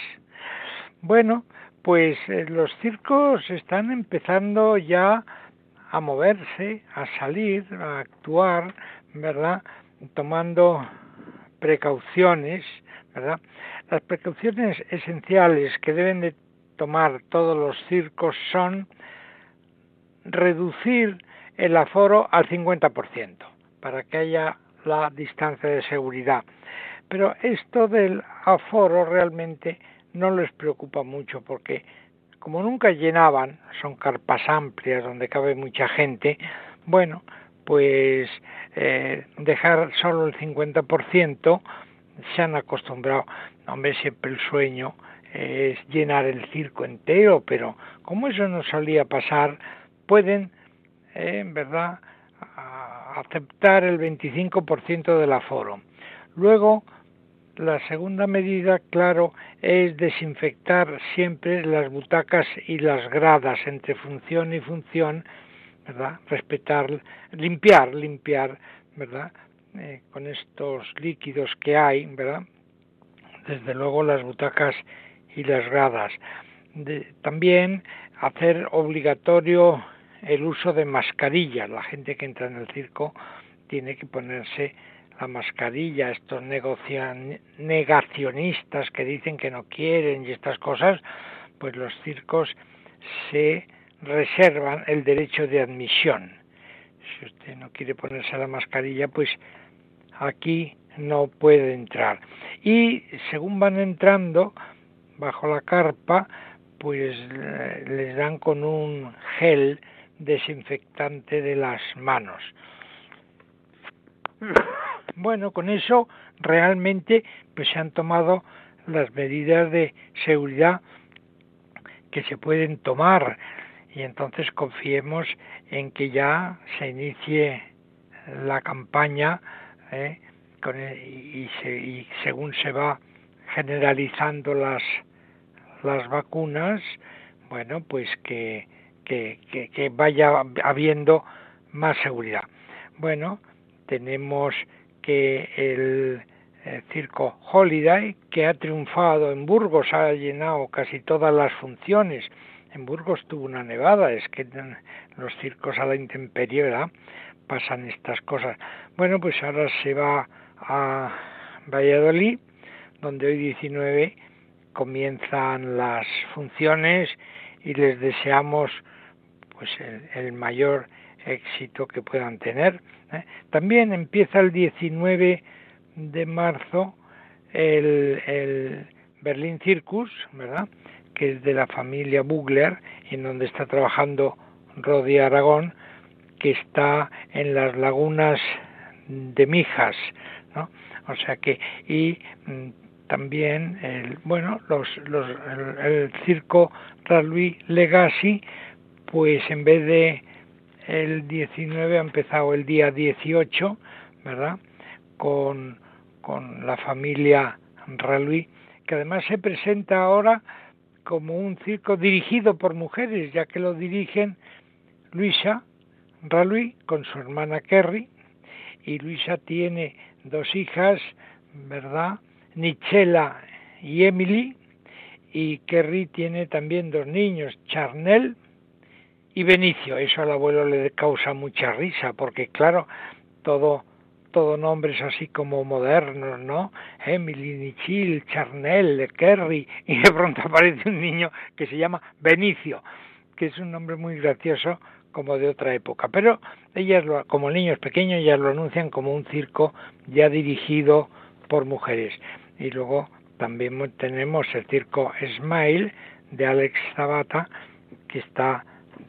Bueno, pues eh, los circos están empezando ya a moverse, a salir, a actuar, ¿verdad? Tomando precauciones, ¿verdad? Las precauciones esenciales que deben de tomar todos los circos son reducir el aforo al 50% para que haya la distancia de seguridad. Pero esto del aforo realmente no les preocupa mucho porque como nunca llenaban, son carpas amplias donde cabe mucha gente, bueno, pues eh, dejar solo el 50% se han acostumbrado. Hombre, siempre el sueño es llenar el circo entero, pero como eso no solía pasar, pueden, eh, en verdad, aceptar el 25% del aforo. Luego, la segunda medida, claro, es desinfectar siempre las butacas y las gradas entre función y función, ¿verdad? Respetar, limpiar, limpiar, ¿verdad? Eh, con estos líquidos que hay, ¿verdad? Desde luego las butacas y las gradas. también hacer obligatorio el uso de mascarillas. La gente que entra en el circo tiene que ponerse la mascarilla, estos negacionistas que dicen que no quieren y estas cosas, pues los circos se reservan el derecho de admisión. Si usted no quiere ponerse la mascarilla, pues aquí no puede entrar. Y según van entrando bajo la carpa, pues les dan con un gel desinfectante de las manos. <coughs> Bueno, con eso realmente pues se han tomado las medidas de seguridad que se pueden tomar y entonces confiemos en que ya se inicie la campaña ¿eh? y, y, según se va generalizando las las vacunas bueno pues que, que, que vaya habiendo más seguridad bueno tenemos que el, circo Holiday, que ha triunfado en Burgos, ha llenado casi todas las funciones. En Burgos tuvo una nevada, es que los circos a la intemperie. Pasan estas cosas. Bueno, pues ahora se va a Valladolid, donde hoy 19 comienzan las funciones y les deseamos pues el, el mayor éxito que puedan tener. ¿eh? También empieza el 19 de marzo el, el Berlin Circus, ¿verdad? que es de la familia Bugler, en donde está trabajando Rodi Aragón, que está en las lagunas de Mijas, ¿no? O sea que, y mm, también, el, bueno, los, los, el, el circo Ralui Legacy, pues en vez de el 19 ha empezado el día 18, ¿verdad? Con, con la familia Ralui, que además se presenta ahora como un circo dirigido por mujeres, ya que lo dirigen Luisa Ralui con su hermana Kerry, y Luisa tiene dos hijas, ¿verdad? Nichela y Emily, y Kerry tiene también dos niños, Charnel y Benicio. Eso al abuelo le causa mucha risa, porque claro, todo todo nombres así como modernos, ¿no? Emily, Nichil, Charnel, Kerry, <laughs> y de pronto aparece un niño que se llama Benicio, que es un nombre muy gracioso como de otra época. Pero ellas, lo, como niños pequeños, ellas lo anuncian como un circo ya dirigido por mujeres. Y luego también tenemos el circo Smile de Alex Zabata, que está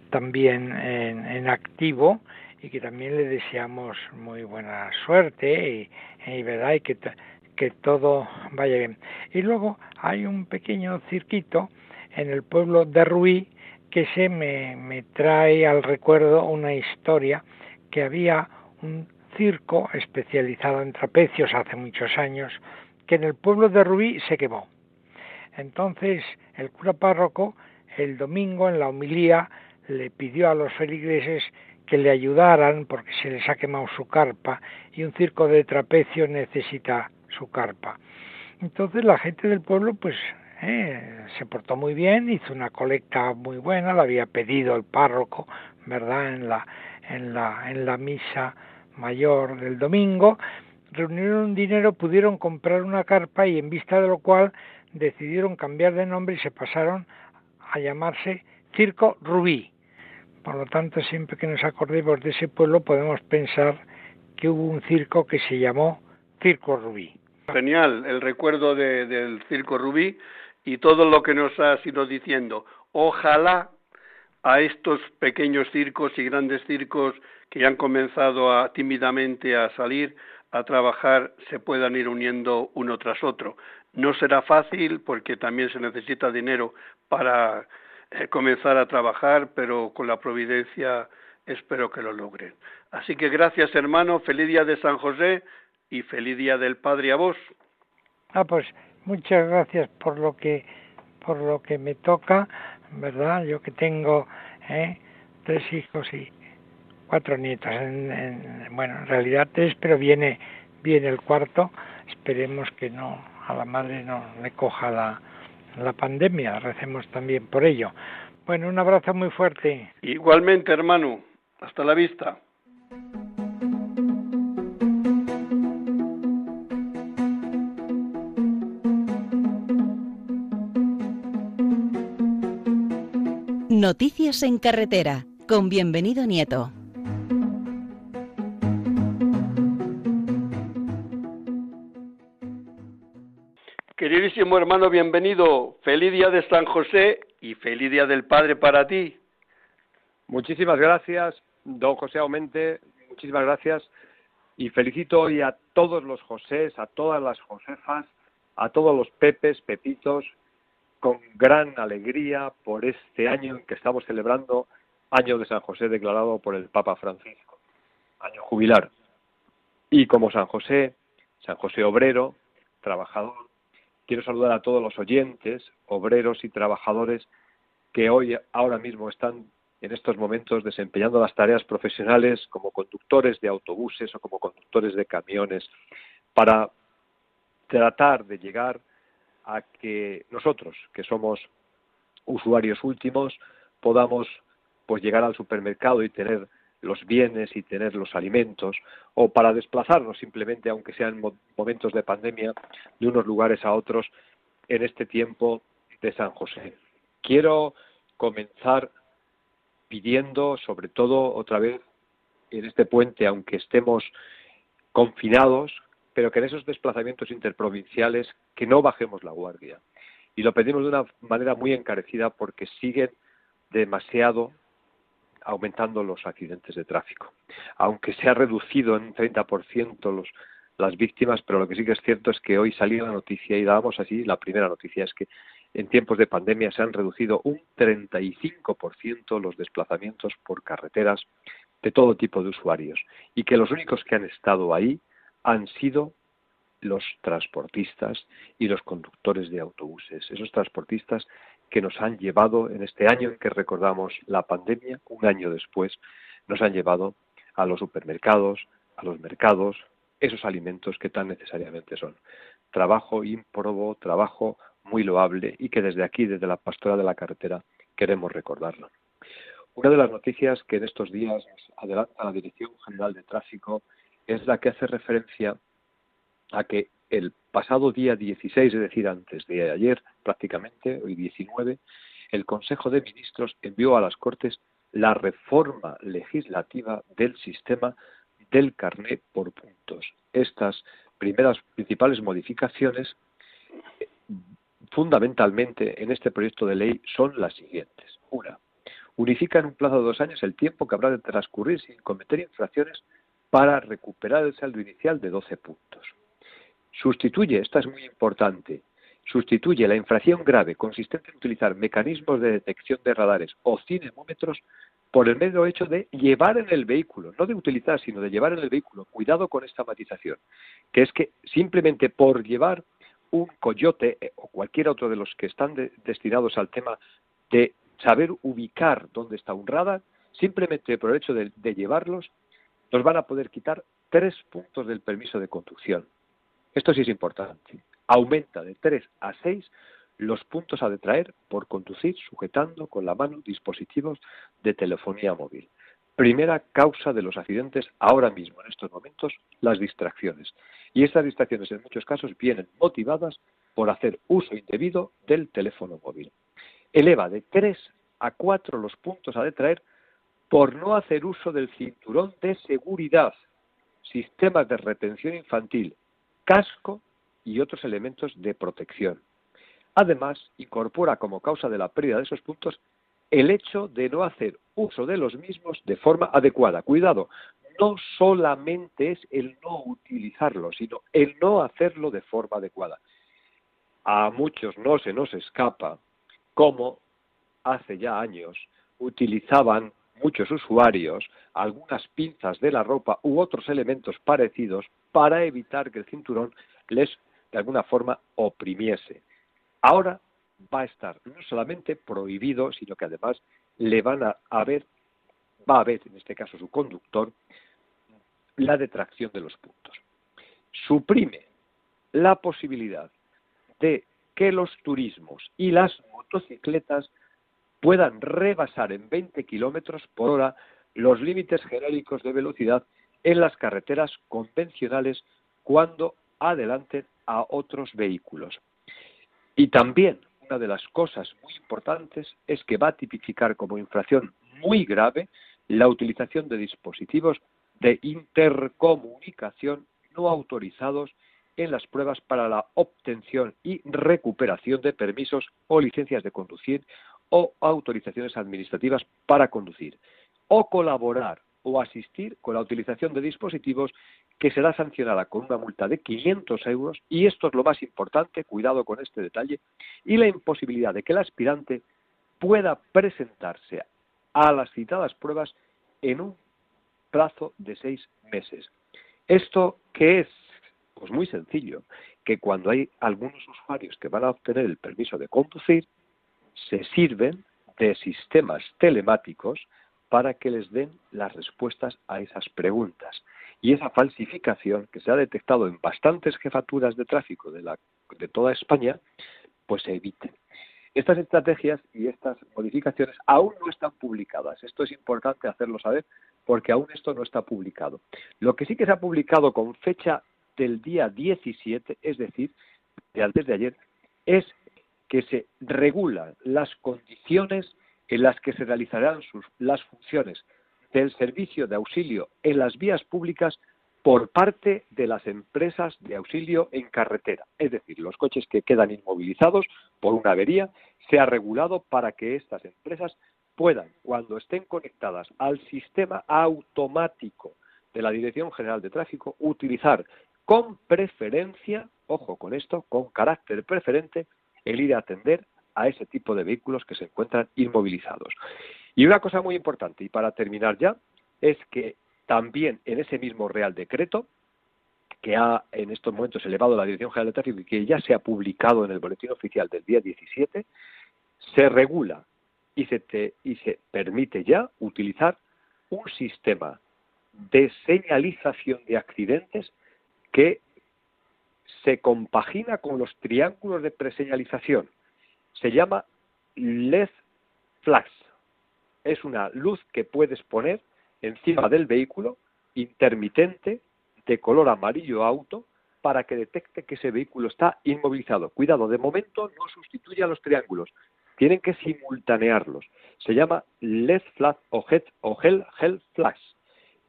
también en, activo y que también le deseamos muy buena suerte y, verdad y que, que todo vaya bien. Y luego hay un pequeño cirquito en el pueblo de Ruí que se me, me trae al recuerdo una historia que había un circo especializado en trapecios hace muchos años que en el pueblo de Ruí se quemó. Entonces el cura párroco el domingo en la homilía le pidió a los feligreses que le ayudaran porque se les ha quemado su carpa y un circo de trapecio necesita su carpa. Entonces la gente del pueblo pues eh, se portó muy bien, hizo una colecta muy buena, la había pedido el párroco, ¿verdad? En la, en la, en la misa mayor del domingo, reunieron dinero, pudieron comprar una carpa y en vista de lo cual decidieron cambiar de nombre y se pasaron a llamarse Circo Rubí. Por lo tanto, siempre que nos acordemos de ese pueblo podemos pensar que hubo un circo que se llamó Circo Rubí. Genial, el recuerdo del Circo Rubí y todo lo que nos has ido diciendo. Ojalá a estos pequeños circos y grandes circos que ya han comenzado a, tímidamente a salir a trabajar se puedan ir uniendo uno tras otro. No será fácil porque también se necesita dinero para comenzar a trabajar, pero con la providencia espero que lo logren. Así que gracias hermano, feliz día de San José y feliz día del Padre a vos. Ah, pues muchas gracias por lo que por lo que me toca, ¿verdad? Yo que tengo ¿eh? tres hijos y cuatro nietos. En, bueno, en realidad tres, pero viene viene el cuarto. Esperemos que no a la madre no le coja la, la pandemia. Recemos también por ello. Bueno, un abrazo muy fuerte. Igualmente, hermano. Hasta la vista. Noticias en carretera con bienvenido Nieto. Queridísimo hermano, bienvenido. Feliz día de San José y feliz día del Padre para ti. Muchísimas gracias, don José Aumente. Muchísimas gracias y felicito hoy a todos los Josés, a todas las Josefas, a todos los Pepes, Pepitos con gran alegría por este año en que estamos celebrando, año de San José declarado por el Papa Francisco, año jubilar. Y como San José, San José obrero, trabajador, quiero saludar a todos los oyentes, obreros y trabajadores que hoy, ahora mismo, están en estos momentos desempeñando las tareas profesionales como conductores de autobuses o como conductores de camiones para tratar de llegar a que nosotros, que somos usuarios últimos, podamos pues llegar al supermercado y tener los bienes y tener los alimentos, o para desplazarnos simplemente, aunque sean momentos de pandemia, de unos lugares a otros en este tiempo de San José. Quiero comenzar pidiendo, sobre todo otra vez en este puente, aunque estemos confinados, pero que en esos desplazamientos interprovinciales que no bajemos la guardia. Y lo pedimos de una manera muy encarecida porque siguen demasiado aumentando los accidentes de tráfico. Aunque se ha reducido en un 30% los, las víctimas, pero lo que sí que es cierto es que hoy salió la noticia y dábamos así, la primera noticia es que en tiempos de pandemia se han reducido un 35% los desplazamientos por carreteras de todo tipo de usuarios y que los únicos que han estado ahí han sido los transportistas y los conductores de autobuses, esos transportistas que nos han llevado en este año en que recordamos la pandemia, un año después, nos han llevado a los supermercados, a los mercados, esos alimentos que tan necesariamente son. Trabajo ímprobo, trabajo muy loable y que desde aquí, desde la pastora de la carretera, queremos recordarlo. Una de las noticias que en estos días adelanta la Dirección General de Tráfico es la que hace referencia a que el pasado día 16, es decir, antes de ayer prácticamente, hoy 19, el Consejo de Ministros envió a las Cortes la reforma legislativa del sistema del carné por puntos. Estas primeras principales modificaciones, fundamentalmente en este proyecto de ley, son las siguientes. Una, unifica en un plazo de dos años el tiempo que habrá de transcurrir sin cometer infracciones para recuperar el saldo inicial de 12 puntos. Sustituye, esta es muy importante, sustituye la infracción grave consistente en utilizar mecanismos de detección de radares o cinemómetros por el mero hecho de llevar en el vehículo, no de utilizar, sino de llevar en el vehículo. Cuidado con esta matización, que es que simplemente por llevar un coyote eh, o cualquier otro de los que están destinados al tema de saber ubicar dónde está un radar, simplemente por el hecho de llevarlos, nos van a poder quitar tres puntos del permiso de conducción. Esto sí es importante. Aumenta de tres a seis los puntos a detraer por conducir sujetando con la mano dispositivos de telefonía móvil. Primera causa de los accidentes ahora mismo, en estos momentos, las distracciones. Y estas distracciones en muchos casos vienen motivadas por hacer uso indebido del teléfono móvil. Eleva de tres a cuatro los puntos a detraer por no hacer uso del cinturón de seguridad. sistemas de retención infantil, casco y otros elementos de protección. Además, incorpora como causa de la pérdida de esos puntos el hecho de no hacer uso de los mismos de forma adecuada. Cuidado, no solamente es el no utilizarlos, sino el no hacerlo de forma adecuada. A muchos no se nos escapa cómo hace ya años utilizaban muchos usuarios algunas pinzas de la ropa u otros elementos parecidos para evitar que el cinturón les de alguna forma oprimiese. Ahora va a estar no solamente prohibido, sino que además le van a haber, va a haber, en este caso su conductor, la detracción de los puntos. Suprime la posibilidad de que los turismos y las motocicletas puedan rebasar en 20 kilómetros por hora los límites genéricos de velocidad en las carreteras convencionales cuando adelanten a otros vehículos. Y también una de las cosas muy importantes es que va a tipificar como infracción muy grave la utilización de dispositivos de intercomunicación no autorizados en las pruebas para la obtención y recuperación de permisos o licencias de conducir o autorizaciones administrativas para conducir, o colaborar o asistir con la utilización de dispositivos que será sancionada con una multa de 500 euros y esto es lo más importante, cuidado con este detalle, y la imposibilidad de que el aspirante pueda presentarse a las citadas pruebas en un plazo de seis meses. ¿Esto qué es? Pues muy sencillo, que cuando hay algunos usuarios que van a obtener el permiso de conducir, se sirven de sistemas telemáticos para que les den las respuestas a esas preguntas. Y esa falsificación que se ha detectado en bastantes jefaturas de tráfico de, la, de toda España, pues se evite. Estas estrategias y estas modificaciones aún no están publicadas. Esto es importante hacerlo saber porque aún esto no está publicado. Lo que sí que se ha publicado con fecha del día 17, es decir, de antes ayer, es que se regulan las condiciones en las que se realizarán las funciones del servicio de auxilio en las vías públicas por parte de las empresas de auxilio en carretera. Es decir, los coches que quedan inmovilizados por una avería se ha regulado para que estas empresas puedan, cuando estén conectadas al sistema automático de la Dirección General de Tráfico, utilizar con preferencia, ojo con esto, con carácter preferente, el ir a atender a ese tipo de vehículos que se encuentran inmovilizados. Y una cosa muy importante, y para terminar ya, es que también en ese mismo Real Decreto, que ha en estos momentos elevado la Dirección General de Tráfico y que ya se ha publicado en el Boletín Oficial del día 17, se regula y se, y se permite ya utilizar un sistema de señalización de accidentes que se compagina con los triángulos de preseñalización se llama LED flash. Es una luz que puedes poner encima del vehículo intermitente de color amarillo auto para que detecte que ese vehículo está inmovilizado. Cuidado, de momento no sustituye a los triángulos, tienen que simultanearlos. Se llama LED flash o, gel flash.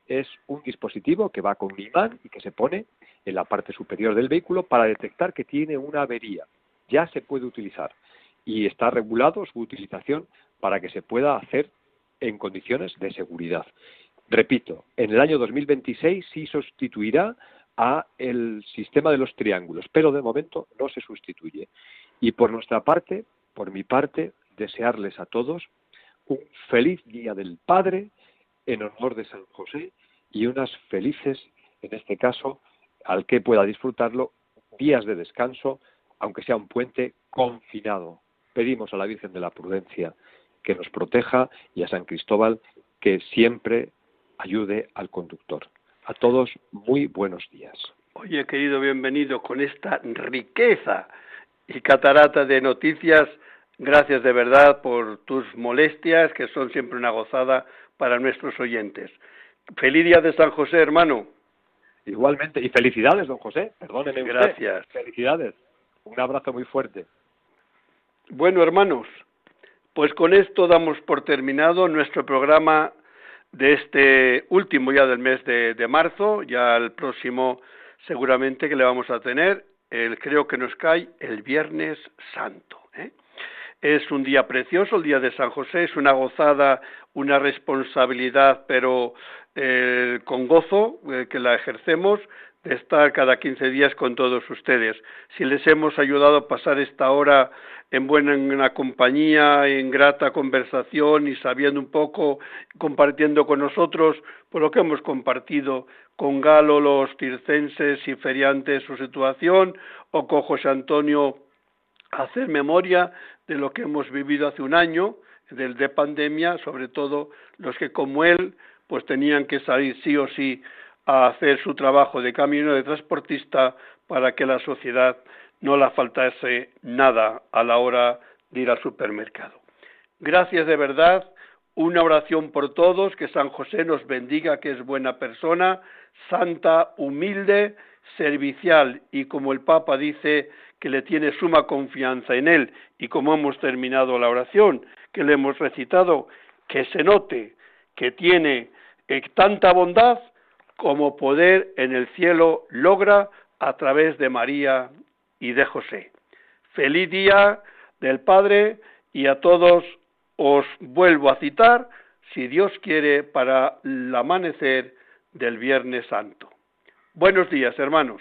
Es un dispositivo que va con un imán y que se pone en la parte superior del vehículo para detectar que tiene una avería. Ya se puede utilizar y está regulado su utilización para que se pueda hacer en condiciones de seguridad. Repito, en el año 2026 sí sustituirá a el sistema de los triángulos, pero de momento no se sustituye. Y por nuestra parte, por mi parte, desearles a todos un feliz Día del Padre en honor de San José y unas felices, en este caso, al que pueda disfrutarlo, días de descanso, aunque sea un puente confinado pedimos a la Virgen de la Prudencia que nos proteja y a San Cristóbal que siempre ayude al conductor. A todos, muy buenos días. Oye, querido, bienvenido con esta riqueza y catarata de noticias. Gracias de verdad por tus molestias, que son siempre una gozada para nuestros oyentes. Feliz día de San José, hermano. Igualmente, y felicidades, don José. Perdóneme. Gracias. Felicidades. Un abrazo muy fuerte. Bueno, hermanos, pues con esto damos por terminado nuestro programa de este último ya del mes de, marzo, ya el próximo seguramente que le vamos a tener, el, creo que nos cae el Viernes Santo. Es un día precioso, el día de San José, es una gozada, una responsabilidad, pero eh, con gozo eh, que la ejercemos de estar cada 15 días con todos ustedes. Si les hemos ayudado a pasar esta hora en buena compañía, en grata conversación y sabiendo un poco, compartiendo con nosotros por lo que hemos compartido con Galo, los tircenses y feriantes su situación, o con José Antonio hacer memoria de lo que hemos vivido hace un año, del de pandemia, sobre todo los que como él, pues tenían que salir sí o sí a hacer su trabajo de camino de transportista para que la sociedad no le faltase nada a la hora de ir al supermercado. Gracias de verdad, una oración por todos, que San José nos bendiga, que es buena persona, santa, humilde, servicial y como el Papa dice que le tiene suma confianza en él y como hemos terminado la oración que le hemos recitado, que se note que tiene eh, tanta bondad como poder en el cielo logra a través de María y de José. Feliz día del Padre y a todos os vuelvo a citar, si Dios quiere, para el amanecer del Viernes Santo. Buenos días, hermanos.